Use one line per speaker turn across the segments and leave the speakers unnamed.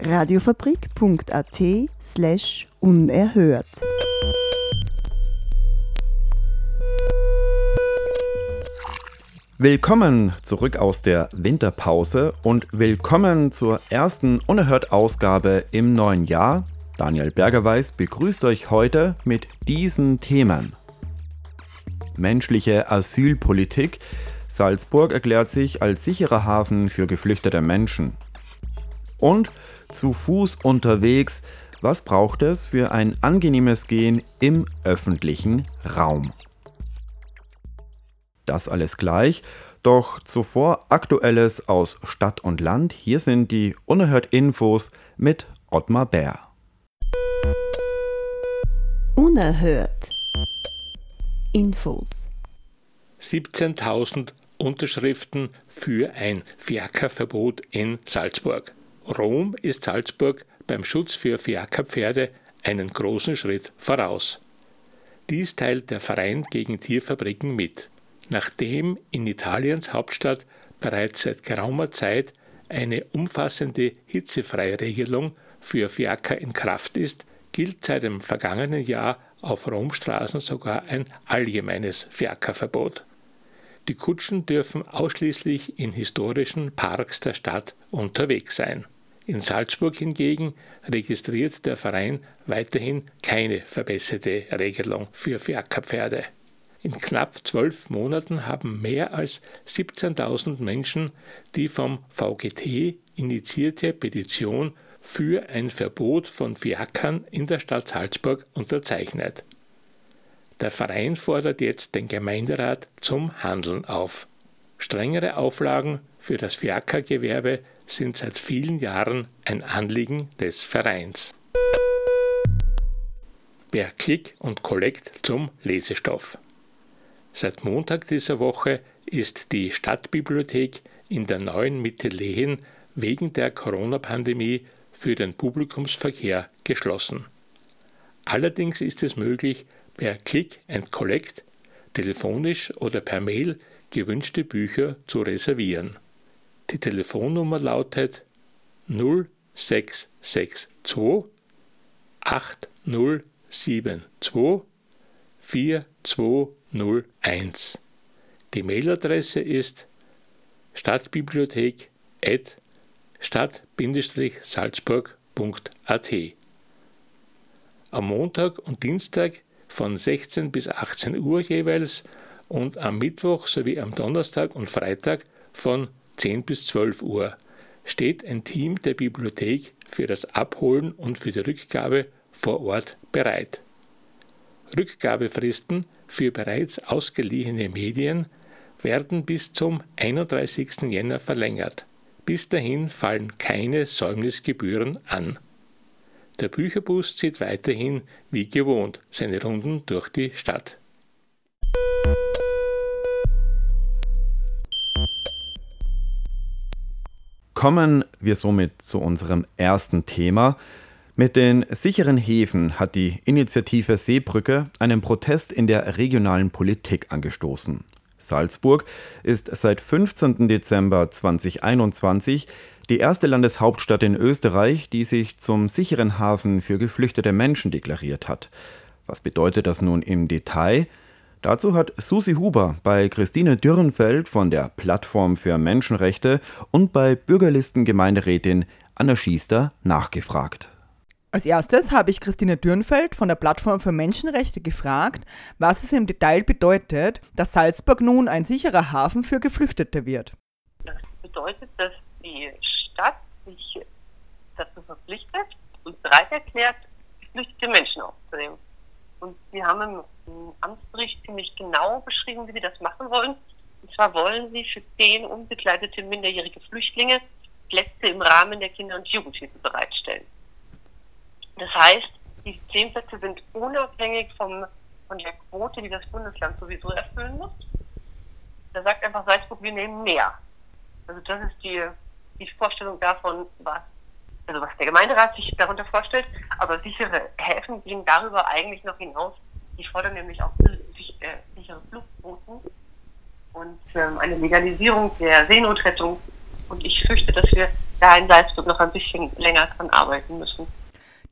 Radiofabrik.at slash unerhört.
Willkommen zurück aus der Winterpause und willkommen zur ersten Unerhört-Ausgabe im neuen Jahr. Daniel Bergerweis begrüßt euch heute mit diesen Themen. Menschliche Asylpolitik. Salzburg erklärt sich als sicherer Hafen für geflüchtete Menschen. Und zu Fuß unterwegs. Was braucht es für ein angenehmes Gehen im öffentlichen Raum? Das alles gleich. Doch zuvor Aktuelles aus Stadt und Land. Hier sind die Unerhört Infos mit Ottmar Bär.
Unerhört. Infos.
17.000 Unterschriften für ein Fiakerverbot in Salzburg. Rom ist Salzburg beim Schutz für Fiakerpferde einen großen Schritt voraus. Dies teilt der Verein gegen Tierfabriken mit. Nachdem in Italiens Hauptstadt bereits seit geraumer Zeit eine umfassende Hitzefreiregelung für Fiaker in Kraft ist, gilt seit dem vergangenen Jahr auf Romstraßen sogar ein allgemeines Fiakerverbot. Die Kutschen dürfen ausschließlich in historischen Parks der Stadt unterwegs sein. In Salzburg hingegen registriert der Verein weiterhin keine verbesserte Regelung für Fiakerpferde. In knapp zwölf Monaten haben mehr als 17.000 Menschen die vom VGT initiierte Petition für ein Verbot von Fiakern in der Stadt Salzburg unterzeichnet. Der Verein fordert jetzt den Gemeinderat zum Handeln auf. Strengere Auflagen für das Fiakergewerbe sind seit vielen Jahren ein Anliegen des Vereins. Per Click und Collect zum Lesestoff. Seit Montag dieser Woche ist die Stadtbibliothek in der neuen Mitte Lehen wegen der Corona-Pandemie für den Publikumsverkehr geschlossen. Allerdings ist es möglich, per Click and Collect telefonisch oder per Mail gewünschte Bücher zu reservieren. Die Telefonnummer lautet 0662 8072 4201. Die Mailadresse ist stadtbibliothek stadt-salzburg.at. Am Montag und Dienstag von 16 bis 18 Uhr jeweils und am Mittwoch sowie am Donnerstag und Freitag von 10 bis 12 Uhr steht ein Team der Bibliothek für das Abholen und für die Rückgabe vor Ort bereit. Rückgabefristen für bereits ausgeliehene Medien werden bis zum 31. Jänner verlängert. Bis dahin fallen keine Säumnisgebühren an. Der Bücherbus zieht weiterhin wie gewohnt seine Runden durch die Stadt.
Kommen wir somit zu unserem ersten Thema. Mit den sicheren Häfen hat die Initiative Seebrücke einen Protest in der regionalen Politik angestoßen. Salzburg ist seit 15. Dezember 2021 die erste Landeshauptstadt in Österreich, die sich zum sicheren Hafen für geflüchtete Menschen deklariert hat. Was bedeutet das nun im Detail? Dazu hat Susi Huber bei Christine Dürrenfeld von der Plattform für Menschenrechte und bei Bürgerlistengemeinderätin Anna Schiester nachgefragt.
Als erstes habe ich Christine Dürrenfeld von der Plattform für Menschenrechte gefragt, was es im Detail bedeutet, dass Salzburg nun ein sicherer Hafen für Geflüchtete wird.
Das bedeutet, dass die Stadt sich dazu verpflichtet und bereit erklärt, geflüchtete Menschen aufzunehmen. Und sie haben im, Amtsbericht ziemlich genau beschrieben, wie sie das machen wollen. Und zwar wollen sie für zehn unbegleitete minderjährige Flüchtlinge Plätze im Rahmen der Kinder- und Jugendhilfe bereitstellen. Das heißt, die zehn Plätze sind unabhängig vom, von der Quote, die das Bundesland sowieso erfüllen muss. Da sagt einfach Salzburg, wir nehmen mehr. Also das ist die, die Vorstellung davon, was, also was der Gemeinderat sich darunter vorstellt. Aber sichere Häfen gehen darüber eigentlich noch hinaus. Die fordern nämlich auch äh, sichere Fluchtrouten und ähm, eine Legalisierung der Seenotrettung. Und ich fürchte, dass wir da in Salzburg noch ein bisschen länger dran arbeiten müssen.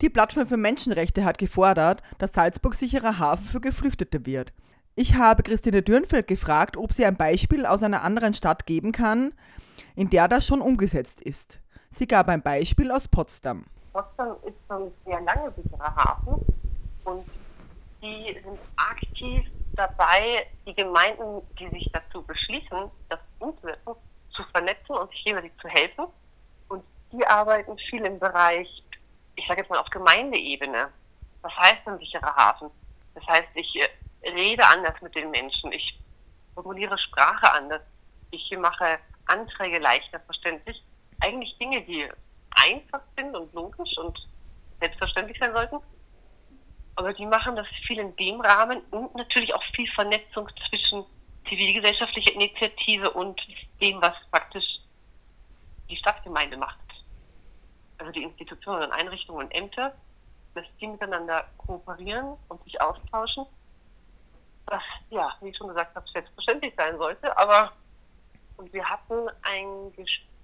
Die Plattform für Menschenrechte hat gefordert, dass Salzburg sicherer Hafen für Geflüchtete wird. Ich habe Christine Dürnfeld gefragt, ob sie ein Beispiel aus einer anderen Stadt geben kann, in der das schon umgesetzt ist. Sie gab ein Beispiel aus Potsdam.
Potsdam ist schon sehr lange sicherer Hafen und die sind aktiv dabei, die Gemeinden, die sich dazu beschließen, das umzusetzen, zu vernetzen und sich gegenseitig zu helfen. Und die arbeiten viel im Bereich, ich sage jetzt mal auf Gemeindeebene. Was heißt ein sicherer Hafen? Das heißt, ich äh, rede anders mit den Menschen, ich formuliere Sprache anders, ich mache Anträge leichter verständlich. Eigentlich Dinge, die einfach sind und logisch und selbstverständlich sein sollten. Aber die machen das viel in dem Rahmen und natürlich auch viel Vernetzung zwischen zivilgesellschaftlicher Initiative und dem, was praktisch die Stadtgemeinde macht. Also die Institutionen und Einrichtungen und Ämter, dass die miteinander kooperieren und sich austauschen. Was, ja, wie ich schon gesagt habe, selbstverständlich sein sollte. Aber und wir hatten ein Gespräch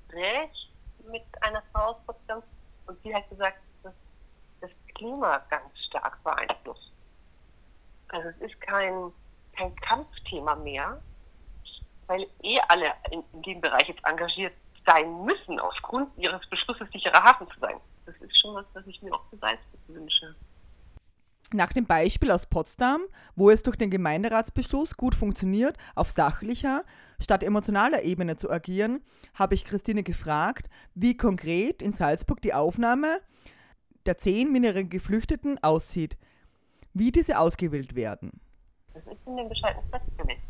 mit einer Frau aus Potsdam und die hat gesagt, dass das Klima ganz stark beeinflusst. Also es ist kein, kein Kampfthema mehr, weil eh alle in, in dem Bereich jetzt engagiert sein müssen, aufgrund ihres Beschlusses, sicherer Hafen zu sein. Das ist schon was, was ich mir auch für Salzburg wünsche.
Nach dem Beispiel aus Potsdam, wo es durch den Gemeinderatsbeschluss gut funktioniert, auf sachlicher statt emotionaler Ebene zu agieren, habe ich Christine gefragt, wie konkret in Salzburg die Aufnahme der zehn minerigen Geflüchteten aussieht, wie diese ausgewählt werden.
Das ist in den Bescheid festgelegt.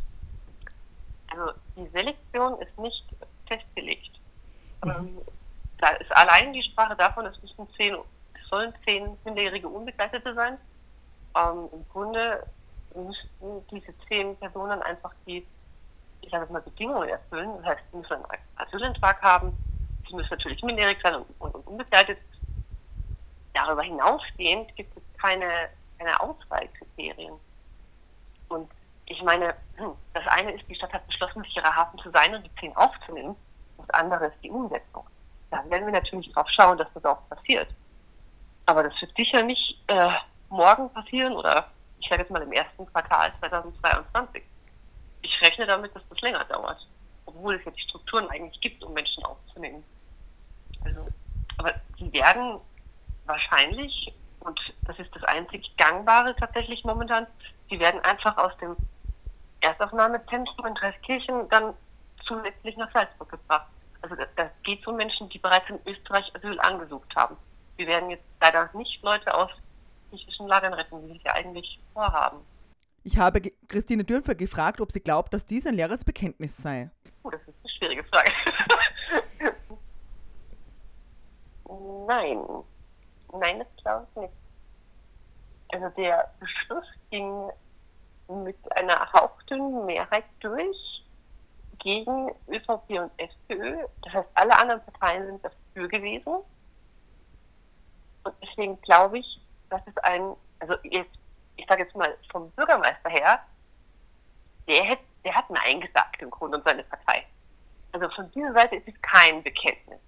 Also die Selektion ist nicht festgelegt. Mhm. Da ist allein die Sprache davon, es müssen zehn, es sollen zehn minderjährige Unbegleitete sein ähm, im Grunde müssten diese zehn Personen einfach die, ich sage jetzt mal, Bedingungen erfüllen. Das heißt, sie müssen einen Asylantrag haben, sie müssen natürlich minderjährig sein und, und, und unbegleitet. Darüber hinausgehend gibt es keine, keine Auswahlkriterien. Und ich meine, das eine ist, die Stadt hat beschlossen, sicherer Hafen zu sein und die zehn aufzunehmen. Das andere ist die Umsetzung. Da werden wir natürlich drauf schauen, dass das auch passiert. Aber das wird sicher nicht äh, morgen passieren oder ich sage jetzt mal im ersten Quartal 2022. Ich rechne damit, dass das länger dauert, obwohl es ja die Strukturen eigentlich gibt, um Menschen aufzunehmen. Also, aber die werden wahrscheinlich, und das ist das einzig Gangbare tatsächlich momentan, die werden einfach aus dem Erstaufnahmezentrum in Dreiskirchen dann zusätzlich nach Salzburg gebracht. Also da geht es um Menschen, die bereits in Österreich Asyl angesucht haben. Wir werden jetzt leider nicht Leute aus psychischen Lagern retten, wie sie ja eigentlich vorhaben.
Ich habe Christine Dürnfer gefragt, ob sie glaubt, dass dies ein leeres Bekenntnis sei.
Oh, das ist eine schwierige Frage. Nein. Nein, das glaube ich nicht. Also der Beschluss ging mit einer hauchdünnen Mehrheit durch gegen ÖVP und FPÖ. Das heißt, alle anderen Parteien sind dafür gewesen. Und deswegen glaube ich, das ist ein, also jetzt, ich sage jetzt mal vom Bürgermeister her, der, hat, der hat Nein gesagt im Grunde und seine Partei. Also von dieser Seite ist es kein Bekenntnis.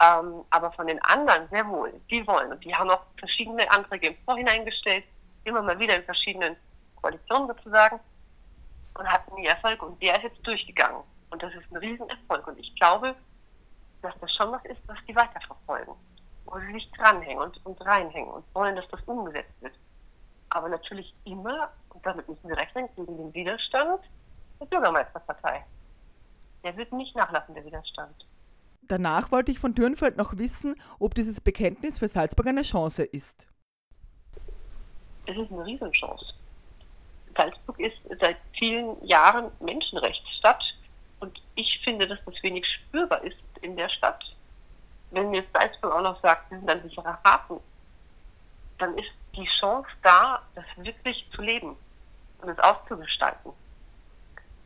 Ähm, aber von den anderen sehr wohl. Die wollen. Und die haben auch verschiedene Anträge im Vorhinein gestellt, immer mal wieder in verschiedenen Koalitionen sozusagen und hatten nie Erfolg. Und der ist jetzt durchgegangen. Und das ist ein Riesenerfolg. Und ich glaube, dass das schon was ist, was die weiterverfolgen wo sie sich dranhängen und, und reinhängen und wollen, dass das umgesetzt wird. Aber natürlich immer, und damit müssen wir rechnen, gegen den Widerstand der Bürgermeisterpartei. Der wird nicht nachlassen, der Widerstand.
Danach wollte ich von Dürnfeld noch wissen, ob dieses Bekenntnis für Salzburg eine Chance ist.
Es ist eine Riesenchance. Salzburg ist seit vielen Jahren Menschenrechtsstadt und ich finde, dass das wenig spürbar ist in der Stadt wenn jetzt Salzburg auch noch sagt, wir sind ein sicherer Hafen, dann ist die Chance da, das wirklich zu leben und es auszugestalten.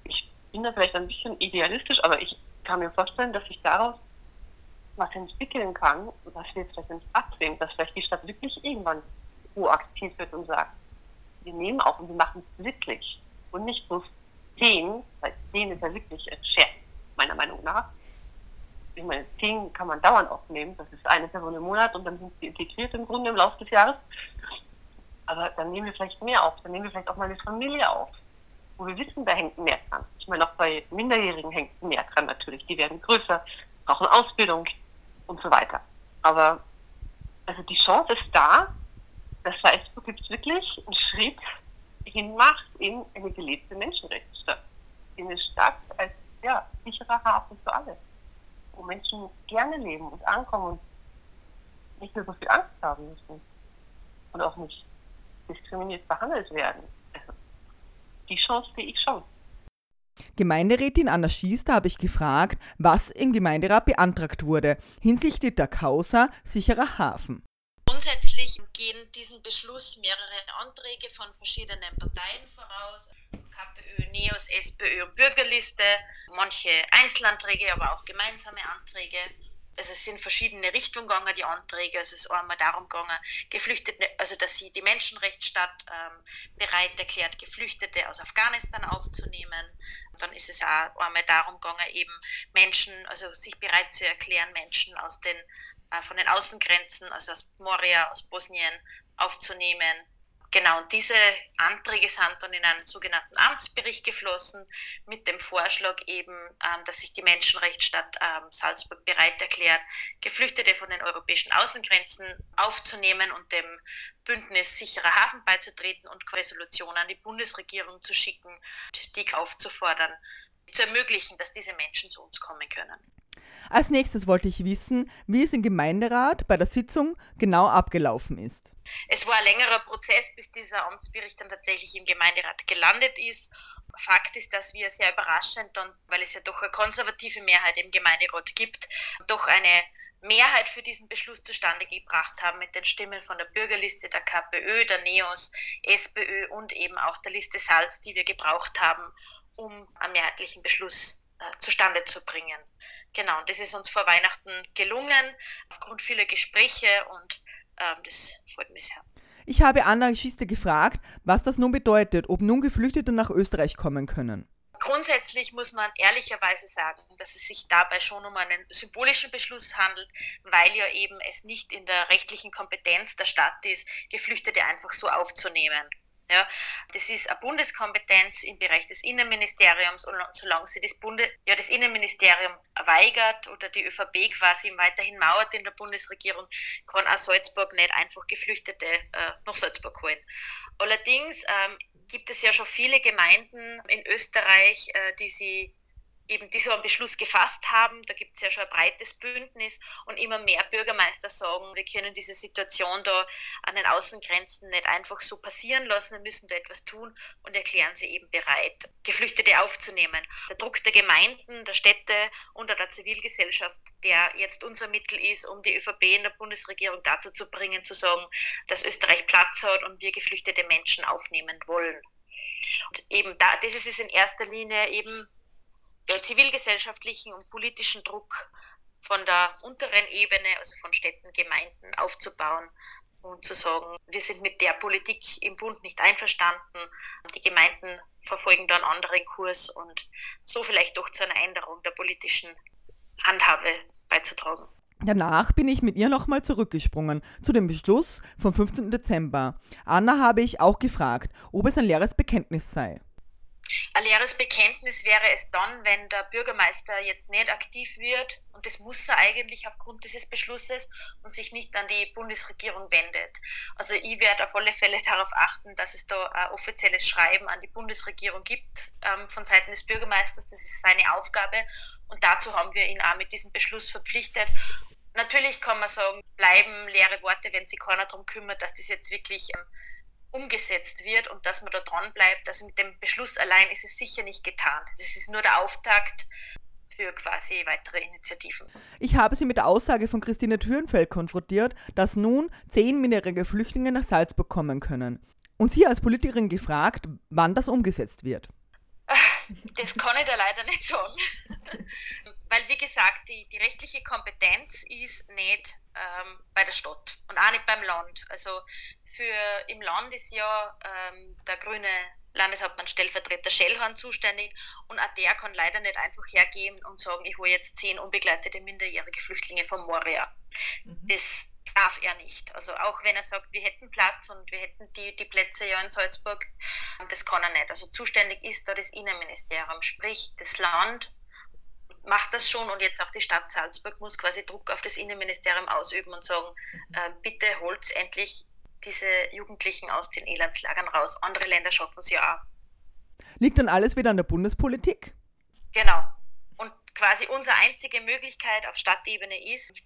Ich bin da vielleicht ein bisschen idealistisch, aber ich kann mir vorstellen, dass sich daraus was entwickeln kann, was wir jetzt vielleicht nicht absehen, dass vielleicht die Stadt wirklich irgendwann proaktiv wird und sagt, wir nehmen auch und wir machen es wirklich und nicht bloß zehn, weil zehn ist ja wirklich ein Scherz, meiner Meinung nach. Ich meine, zehn kann man dauernd aufnehmen, das ist eine Person im Monat und dann sind sie integriert im Grunde im Laufe des Jahres. Aber dann nehmen wir vielleicht mehr auf, dann nehmen wir vielleicht auch mal eine Familie auf, wo wir wissen, da hängt mehr dran. Ich meine, auch bei Minderjährigen hängt mehr dran natürlich. Die werden größer, brauchen Ausbildung und so weiter. Aber also die Chance ist da, dass Facebook jetzt wirklich einen Schritt hinmacht in eine gelebte Menschenrechtsstadt. In eine Stadt als ja, sicherer Hafen für alle, wo Menschen gerne leben und ankommen und nicht mehr so viel Angst haben müssen und auch nicht diskriminiert behandelt werden. Also, die Chance sehe ich schon.
Gemeinderätin Anna Schiester habe ich gefragt, was im Gemeinderat beantragt wurde hinsichtlich der Causa sicherer Hafen.
Grundsätzlich gehen diesem Beschluss mehrere Anträge von verschiedenen Parteien voraus. KPÖ, NEOS, SPÖ und Bürgerliste, manche Einzelanträge, aber auch gemeinsame Anträge also es sind verschiedene Richtungen gegangen, die Anträge. Also es ist einmal darum gegangen, Geflüchtete, also dass sie die Menschenrechtsstadt ähm, bereit erklärt, Geflüchtete aus Afghanistan aufzunehmen. Dann ist es auch einmal darum gegangen, eben Menschen, also sich bereit zu erklären, Menschen aus den, äh, von den Außengrenzen, also aus Moria, aus Bosnien aufzunehmen. Genau, und diese Anträge sind dann in einen sogenannten Amtsbericht geflossen mit dem Vorschlag eben, ähm, dass sich die Menschenrechtsstadt ähm, Salzburg bereit erklärt, Geflüchtete von den europäischen Außengrenzen aufzunehmen und dem Bündnis sicherer Hafen beizutreten und Resolutionen an die Bundesregierung zu schicken, die aufzufordern, zu ermöglichen, dass diese Menschen zu uns kommen können.
Als nächstes wollte ich wissen, wie es im Gemeinderat bei der Sitzung genau abgelaufen ist.
Es war ein längerer Prozess, bis dieser Amtsbericht dann tatsächlich im Gemeinderat gelandet ist. Fakt ist, dass wir sehr überraschend dann, weil es ja doch eine konservative Mehrheit im Gemeinderat gibt, doch eine Mehrheit für diesen Beschluss zustande gebracht haben mit den Stimmen von der Bürgerliste, der KPÖ, der NEOS, SPÖ und eben auch der Liste Salz, die wir gebraucht haben, um einen mehrheitlichen Beschluss äh, zustande zu bringen. Genau, und das ist uns vor Weihnachten gelungen, aufgrund vieler Gespräche und ähm, das freut mich sehr.
Ich habe Anna Schiste gefragt, was das nun bedeutet, ob nun Geflüchtete nach Österreich kommen können.
Grundsätzlich muss man ehrlicherweise sagen, dass es sich dabei schon um einen symbolischen Beschluss handelt, weil ja eben es nicht in der rechtlichen Kompetenz der Stadt ist, Geflüchtete einfach so aufzunehmen. Ja, das ist eine Bundeskompetenz im Bereich des Innenministeriums und solange sie das, Bunde, ja, das Innenministerium weigert oder die ÖVP quasi weiterhin mauert in der Bundesregierung, kann auch Salzburg nicht einfach Geflüchtete äh, nach Salzburg holen. Allerdings ähm, gibt es ja schon viele Gemeinden in Österreich, äh, die sie eben die so einen Beschluss gefasst haben. Da gibt es ja schon ein breites Bündnis und immer mehr Bürgermeister sagen, wir können diese Situation da an den Außengrenzen nicht einfach so passieren lassen, wir müssen da etwas tun und erklären sie eben bereit, Geflüchtete aufzunehmen. Der Druck der Gemeinden, der Städte und der Zivilgesellschaft, der jetzt unser Mittel ist, um die ÖVP in der Bundesregierung dazu zu bringen, zu sagen, dass Österreich Platz hat und wir geflüchtete Menschen aufnehmen wollen. Und eben da, das ist es in erster Linie eben der zivilgesellschaftlichen und politischen Druck von der unteren Ebene, also von Städten, Gemeinden aufzubauen und zu sagen, wir sind mit der Politik im Bund nicht einverstanden. Die Gemeinden verfolgen da einen anderen Kurs und so vielleicht doch zu einer Änderung der politischen Handhabe beizutragen.
Danach bin ich mit ihr nochmal zurückgesprungen zu dem Beschluss vom 15. Dezember. Anna habe ich auch gefragt, ob es ein leeres Bekenntnis sei.
Ein leeres Bekenntnis wäre es dann, wenn der Bürgermeister jetzt nicht aktiv wird, und das muss er eigentlich aufgrund dieses Beschlusses, und sich nicht an die Bundesregierung wendet. Also ich werde auf alle Fälle darauf achten, dass es da ein offizielles Schreiben an die Bundesregierung gibt ähm, von Seiten des Bürgermeisters. Das ist seine Aufgabe. Und dazu haben wir ihn auch mit diesem Beschluss verpflichtet. Natürlich kann man sagen, bleiben leere Worte, wenn sich keiner darum kümmert, dass das jetzt wirklich ähm, umgesetzt wird und dass man da dran bleibt. Also mit dem Beschluss allein ist es sicher nicht getan. Es ist nur der Auftakt für quasi weitere Initiativen.
Ich habe Sie mit der Aussage von Christine Thürenfeld konfrontiert, dass nun zehn minderjährige Flüchtlinge nach Salzburg kommen können. Und Sie als Politikerin gefragt, wann das umgesetzt wird.
Das kann ich da leider nicht sagen. Weil, wie gesagt, die, die rechtliche Kompetenz ist nicht ähm, bei der Stadt und auch nicht beim Land. Also für im Land ist ja ähm, der grüne Landeshauptmann Stellvertreter Schellhorn zuständig und auch der kann leider nicht einfach hergehen und sagen, ich hole jetzt zehn unbegleitete minderjährige Flüchtlinge von Moria. Mhm. Das darf er nicht. Also auch wenn er sagt, wir hätten Platz und wir hätten die, die Plätze ja in Salzburg, das kann er nicht. Also zuständig ist da das Innenministerium, sprich das Land macht das schon und jetzt auch die Stadt Salzburg muss quasi Druck auf das Innenministerium ausüben und sagen, äh, bitte holt endlich diese Jugendlichen aus den Elendslagern raus. Andere Länder schaffen es ja auch.
Liegt dann alles wieder an der Bundespolitik?
Genau. Und quasi unsere einzige Möglichkeit auf Stadtebene ist,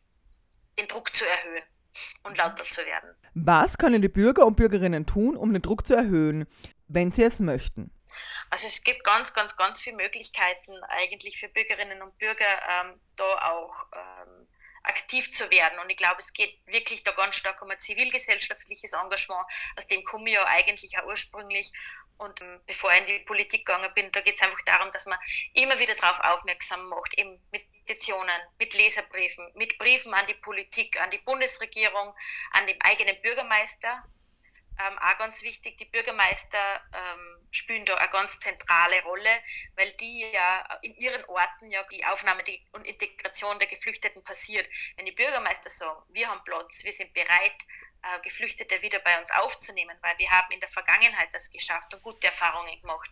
den Druck zu erhöhen und lauter zu werden.
Was können die Bürger und Bürgerinnen tun, um den Druck zu erhöhen, wenn sie es möchten?
Also es gibt ganz, ganz, ganz viele Möglichkeiten eigentlich für Bürgerinnen und Bürger ähm, da auch ähm, aktiv zu werden. Und ich glaube, es geht wirklich da ganz stark um ein zivilgesellschaftliches Engagement, aus dem komme ich ja eigentlich auch ursprünglich. Und ähm, bevor ich in die Politik gegangen bin, da geht es einfach darum, dass man immer wieder darauf aufmerksam macht, eben mit Petitionen, mit Leserbriefen, mit Briefen an die Politik, an die Bundesregierung, an den eigenen Bürgermeister, ähm, auch ganz wichtig, die Bürgermeister ähm, spielen da eine ganz zentrale Rolle, weil die ja in ihren Orten ja die Aufnahme und Integration der Geflüchteten passiert. Wenn die Bürgermeister sagen, wir haben Platz, wir sind bereit, äh, Geflüchtete wieder bei uns aufzunehmen, weil wir haben in der Vergangenheit das geschafft und gute Erfahrungen gemacht,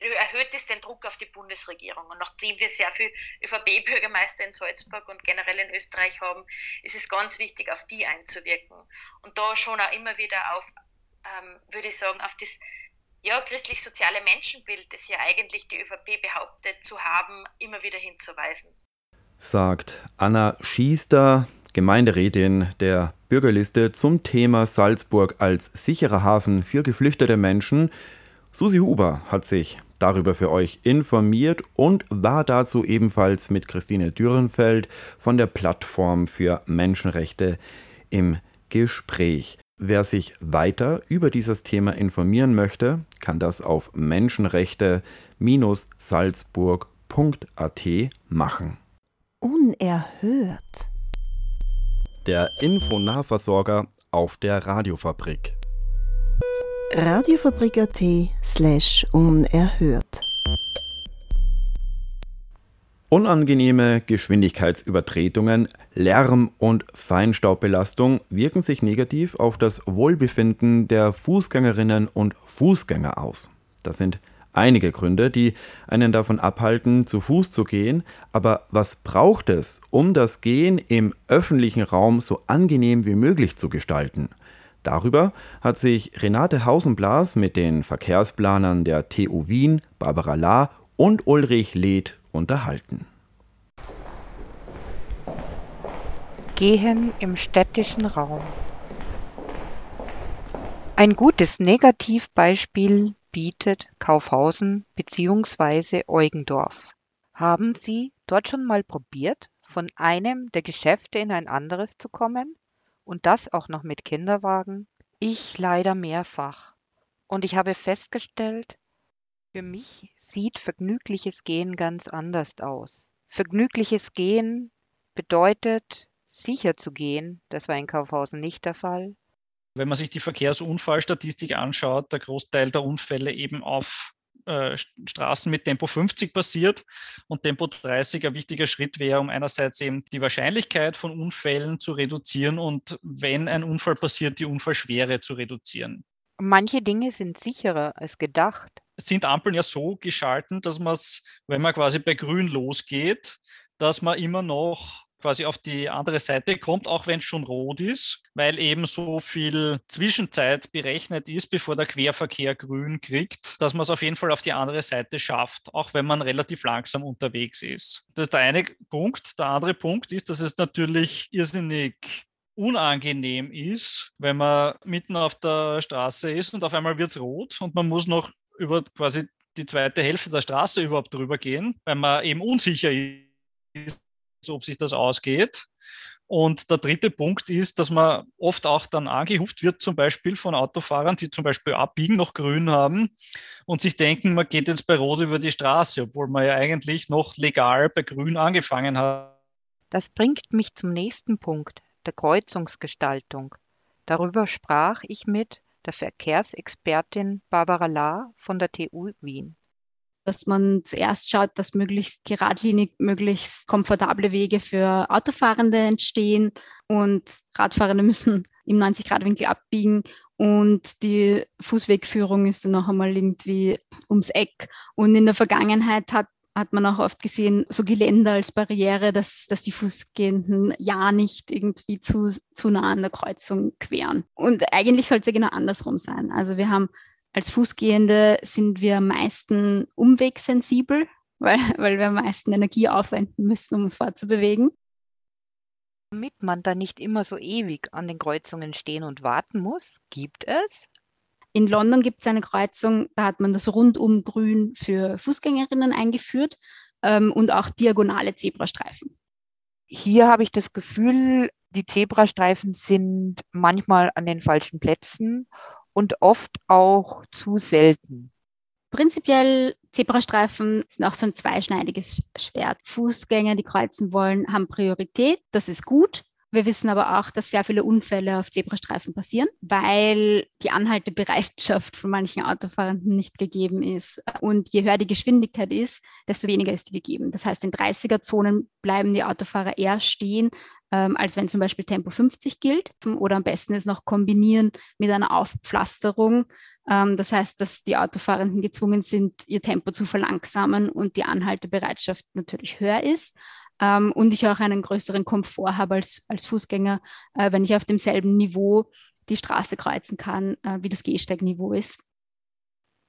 erhöht es den Druck auf die Bundesregierung. Und nachdem wir sehr viele ÖVP-Bürgermeister in Salzburg und generell in Österreich haben, ist es ganz wichtig, auf die einzuwirken. Und da schon auch immer wieder auf, ähm, würde ich sagen, auf das ja, christlich-soziale Menschenbild, das ja eigentlich die ÖVP behauptet zu haben, immer wieder hinzuweisen.
Sagt Anna Schiester, Gemeinderätin der Bürgerliste zum Thema Salzburg als sicherer Hafen für geflüchtete Menschen. Susi Huber hat sich darüber für euch informiert und war dazu ebenfalls mit Christine Dürrenfeld von der Plattform für Menschenrechte im Gespräch. Wer sich weiter über dieses Thema informieren möchte, kann das auf menschenrechte-salzburg.at machen.
Unerhört.
Der Infonahversorger auf der Radiofabrik.
Radiofabrik.at slash unerhört.
Unangenehme Geschwindigkeitsübertretungen, Lärm und Feinstaubbelastung wirken sich negativ auf das Wohlbefinden der Fußgängerinnen und Fußgänger aus. Das sind einige Gründe, die einen davon abhalten, zu Fuß zu gehen. Aber was braucht es, um das Gehen im öffentlichen Raum so angenehm wie möglich zu gestalten? Darüber hat sich Renate Hausenblas mit den Verkehrsplanern der TU Wien, Barbara Lahr und Ulrich Leth unterhalten.
Gehen im städtischen Raum. Ein gutes Negativbeispiel bietet Kaufhausen bzw. Eugendorf. Haben Sie dort schon mal probiert, von einem der Geschäfte in ein anderes zu kommen? Und das auch noch mit Kinderwagen? Ich leider mehrfach. Und ich habe festgestellt, für mich sieht vergnügliches Gehen ganz anders aus. Vergnügliches Gehen bedeutet, sicher zu gehen. Das war in Kaufhausen nicht der Fall.
Wenn man sich die Verkehrsunfallstatistik anschaut, der Großteil der Unfälle eben auf äh, Straßen mit Tempo 50 passiert und Tempo 30 ein wichtiger Schritt wäre, um einerseits eben die Wahrscheinlichkeit von Unfällen zu reduzieren und wenn ein Unfall passiert, die Unfallschwere zu reduzieren.
Manche Dinge sind sicherer als gedacht.
Sind Ampeln ja so geschalten, dass man es, wenn man quasi bei Grün losgeht, dass man immer noch quasi auf die andere Seite kommt, auch wenn es schon rot ist, weil eben so viel Zwischenzeit berechnet ist, bevor der Querverkehr grün kriegt, dass man es auf jeden Fall auf die andere Seite schafft, auch wenn man relativ langsam unterwegs ist. Das ist der eine Punkt. Der andere Punkt ist, dass es natürlich irrsinnig unangenehm ist, wenn man mitten auf der Straße ist und auf einmal wird es rot und man muss noch über quasi die zweite Hälfte der Straße überhaupt drüber gehen, weil man eben unsicher ist, ob sich das ausgeht. Und der dritte Punkt ist, dass man oft auch dann angehuft wird, zum Beispiel von Autofahrern, die zum Beispiel abbiegen, noch grün haben und sich denken, man geht jetzt bei Rot über die Straße, obwohl man ja eigentlich noch legal bei grün angefangen hat.
Das bringt mich zum nächsten Punkt, der Kreuzungsgestaltung. Darüber sprach ich mit der Verkehrsexpertin Barbara Lahr von der TU Wien
dass man zuerst schaut, dass möglichst geradlinig, möglichst komfortable Wege für Autofahrende entstehen und Radfahrende müssen im 90-Grad-Winkel abbiegen und die Fußwegführung ist dann noch einmal irgendwie ums Eck. Und in der Vergangenheit hat hat man auch oft gesehen, so Geländer als Barriere, dass, dass die Fußgehenden ja nicht irgendwie zu, zu nah an der Kreuzung queren. Und eigentlich sollte es ja genau andersrum sein. Also wir haben als Fußgehende sind wir am meisten umwegsensibel, weil, weil wir am meisten Energie aufwenden müssen, um uns fortzubewegen.
Damit man da nicht immer so ewig an den Kreuzungen stehen und warten muss, gibt es
in London gibt es eine Kreuzung, da hat man das Rundumgrün für Fußgängerinnen eingeführt ähm, und auch diagonale Zebrastreifen.
Hier habe ich das Gefühl, die Zebrastreifen sind manchmal an den falschen Plätzen und oft auch zu selten.
Prinzipiell Zebrastreifen sind auch so ein zweischneidiges Schwert. Fußgänger, die kreuzen wollen, haben Priorität. Das ist gut. Wir wissen aber auch, dass sehr viele Unfälle auf Zebrastreifen passieren, weil die Anhaltebereitschaft von manchen Autofahrenden nicht gegeben ist. Und je höher die Geschwindigkeit ist, desto weniger ist die gegeben. Das heißt, in 30er-Zonen bleiben die Autofahrer eher stehen, ähm, als wenn zum Beispiel Tempo 50 gilt. Oder am besten ist noch kombinieren mit einer Aufpflasterung. Ähm, das heißt, dass die Autofahrenden gezwungen sind, ihr Tempo zu verlangsamen und die Anhaltebereitschaft natürlich höher ist ähm, und ich auch einen größeren Komfort habe als, als Fußgänger, äh, wenn ich auf demselben Niveau die Straße kreuzen kann, äh, wie das Gehsteigniveau ist.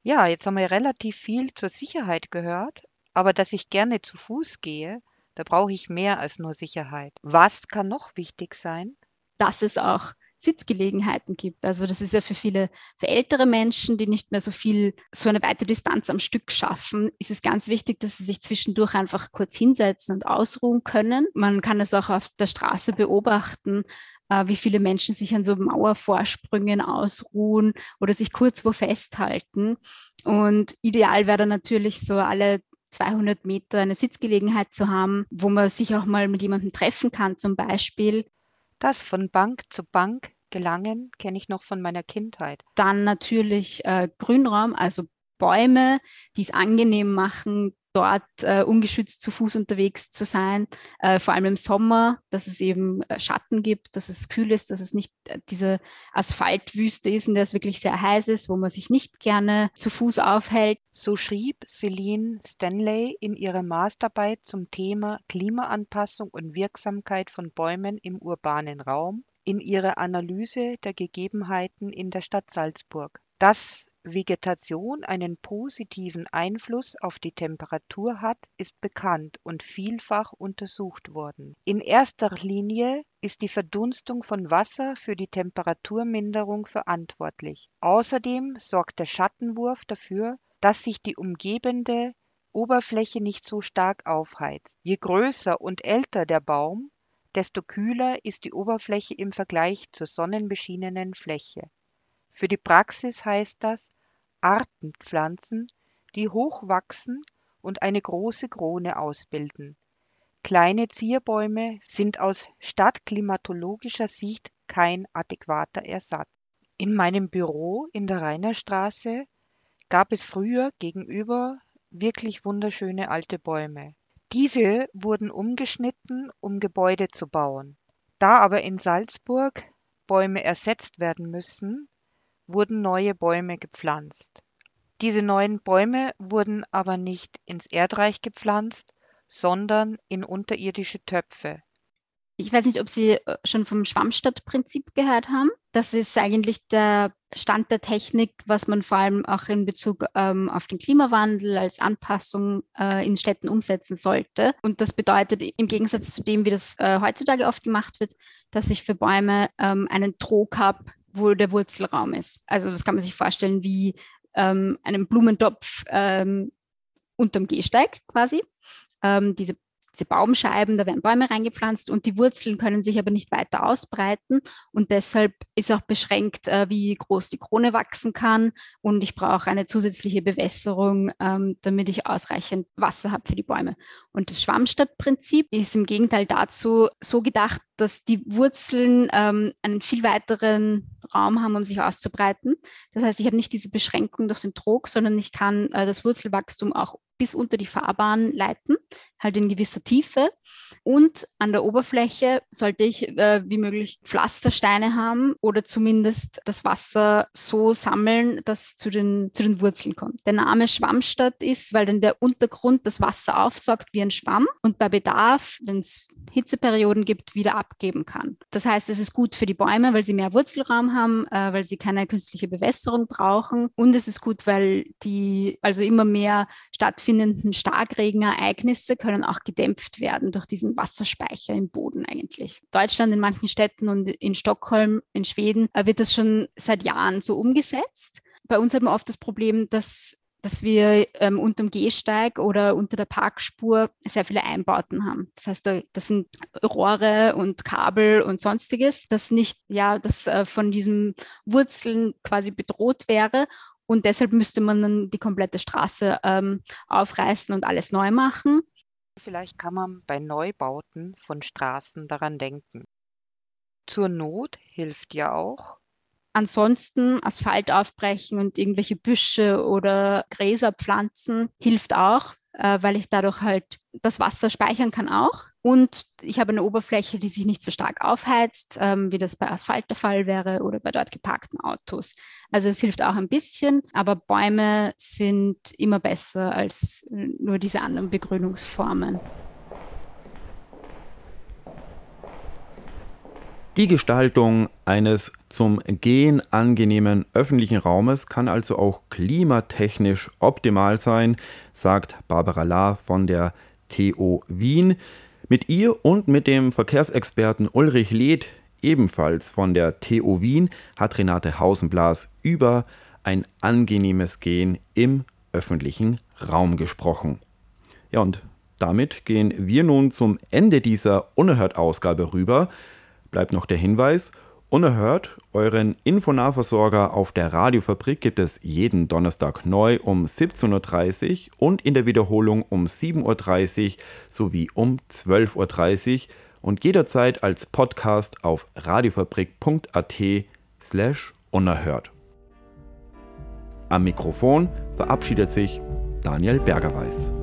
Ja, jetzt haben wir relativ viel zur Sicherheit gehört, aber dass ich gerne zu Fuß gehe, da brauche ich mehr als nur Sicherheit. Was kann noch wichtig sein?
Dass es auch Sitzgelegenheiten gibt. Also das ist ja für viele, für ältere Menschen, die nicht mehr so viel, so eine weite Distanz am Stück schaffen, ist es ganz wichtig, dass sie sich zwischendurch einfach kurz hinsetzen und ausruhen können. Man kann es auch auf der Straße beobachten, äh, wie viele Menschen sich an so Mauervorsprüngen ausruhen oder sich kurz wo festhalten. Und ideal wäre dann natürlich so alle 200 Meter eine Sitzgelegenheit zu haben, wo man sich auch mal mit jemandem treffen kann zum Beispiel.
Das von Bank zu Bank gelangen kenne ich noch von meiner Kindheit.
Dann natürlich äh, Grünraum, also Bäume, die es angenehm machen, dort äh, ungeschützt zu Fuß unterwegs zu sein, äh, vor allem im Sommer, dass es eben äh, Schatten gibt, dass es kühl ist, dass es nicht äh, diese Asphaltwüste ist, in der es wirklich sehr heiß ist, wo man sich nicht gerne zu Fuß aufhält.
So schrieb Celine Stanley in ihrer Masterarbeit zum Thema Klimaanpassung und Wirksamkeit von Bäumen im urbanen Raum in ihrer Analyse der Gegebenheiten in der Stadt Salzburg. Das Vegetation einen positiven Einfluss auf die Temperatur hat, ist bekannt und vielfach untersucht worden. In erster Linie ist die Verdunstung von Wasser für die Temperaturminderung verantwortlich. Außerdem sorgt der Schattenwurf dafür, dass sich die umgebende Oberfläche nicht so stark aufheizt. Je größer und älter der Baum, desto kühler ist die Oberfläche im Vergleich zur sonnenbeschienenen Fläche. Für die Praxis heißt das, Arten pflanzen, die hoch wachsen und eine große Krone ausbilden. Kleine Zierbäume sind aus stadtklimatologischer Sicht kein adäquater Ersatz. In meinem Büro in der Rainerstraße gab es früher gegenüber wirklich wunderschöne alte Bäume. Diese wurden umgeschnitten, um Gebäude zu bauen. Da aber in Salzburg Bäume ersetzt werden müssen, wurden neue Bäume gepflanzt. Diese neuen Bäume wurden aber nicht ins Erdreich gepflanzt, sondern in unterirdische Töpfe.
Ich weiß nicht, ob Sie äh, schon vom Schwammstadtprinzip gehört haben. Das ist eigentlich der Stand der Technik, was man vor allem auch in Bezug ähm, auf den Klimawandel als Anpassung äh, in Städten umsetzen sollte. Und das bedeutet im Gegensatz zu dem, wie das äh, heutzutage oft gemacht wird, dass ich für Bäume ähm, einen habe, wo der Wurzelraum ist. Also das kann man sich vorstellen wie ähm, einem Blumentopf ähm, unterm Gehsteig quasi. Ähm, diese diese Baumscheiben, da werden Bäume reingepflanzt und die Wurzeln können sich aber nicht weiter ausbreiten und deshalb ist auch beschränkt, äh, wie groß die Krone wachsen kann und ich brauche eine zusätzliche Bewässerung, ähm, damit ich ausreichend Wasser habe für die Bäume. Und das Schwammstadtprinzip ist im Gegenteil dazu so gedacht, dass die Wurzeln ähm, einen viel weiteren Raum haben, um sich auszubreiten. Das heißt, ich habe nicht diese Beschränkung durch den Trog, sondern ich kann äh, das Wurzelwachstum auch bis unter die Fahrbahn leiten, halt in gewisser Tiefe. Und an der Oberfläche sollte ich äh, wie möglich Pflastersteine haben oder zumindest das Wasser so sammeln, dass es zu den, zu den Wurzeln kommt. Der Name Schwammstadt ist, weil dann der Untergrund das Wasser aufsaugt wie ein Schwamm und bei Bedarf, wenn es Hitzeperioden gibt, wieder abgeben kann. Das heißt, es ist gut für die Bäume, weil sie mehr Wurzelraum haben, äh, weil sie keine künstliche Bewässerung brauchen. Und es ist gut, weil die also immer mehr stattfindenden Starkregenereignisse können auch gedämpft werden durch diesen Wasserspeicher im Boden eigentlich. Deutschland in manchen Städten und in Stockholm, in Schweden, äh, wird das schon seit Jahren so umgesetzt. Bei uns hat man oft das Problem, dass dass wir ähm, unterm Gehsteig oder unter der Parkspur sehr viele Einbauten haben. Das heißt, da, das sind Rohre und Kabel und sonstiges, das nicht, ja, das äh, von diesen Wurzeln quasi bedroht wäre. Und deshalb müsste man dann die komplette Straße ähm, aufreißen und alles neu machen.
Vielleicht kann man bei Neubauten von Straßen daran denken. Zur Not hilft ja auch,
Ansonsten Asphalt aufbrechen und irgendwelche Büsche oder Gräser pflanzen hilft auch, äh, weil ich dadurch halt das Wasser speichern kann auch. Und ich habe eine Oberfläche, die sich nicht so stark aufheizt, ähm, wie das bei Asphalt der Fall wäre oder bei dort geparkten Autos. Also es hilft auch ein bisschen, aber Bäume sind immer besser als nur diese anderen Begrünungsformen.
Die Gestaltung eines zum Gehen angenehmen öffentlichen Raumes kann also auch klimatechnisch optimal sein, sagt Barbara Lahr von der TO Wien. Mit ihr und mit dem Verkehrsexperten Ulrich Leth, ebenfalls von der TO Wien, hat Renate Hausenblas über ein angenehmes Gehen im öffentlichen Raum gesprochen. Ja, und damit gehen wir nun zum Ende dieser Unerhört-Ausgabe rüber bleibt noch der Hinweis, unerhört, euren Infonahversorger auf der Radiofabrik gibt es jeden Donnerstag neu um 17.30 Uhr und in der Wiederholung um 7.30 Uhr sowie um 12.30 Uhr und jederzeit als Podcast auf radiofabrik.at slash unerhört. Am Mikrofon verabschiedet sich Daniel Bergerweis.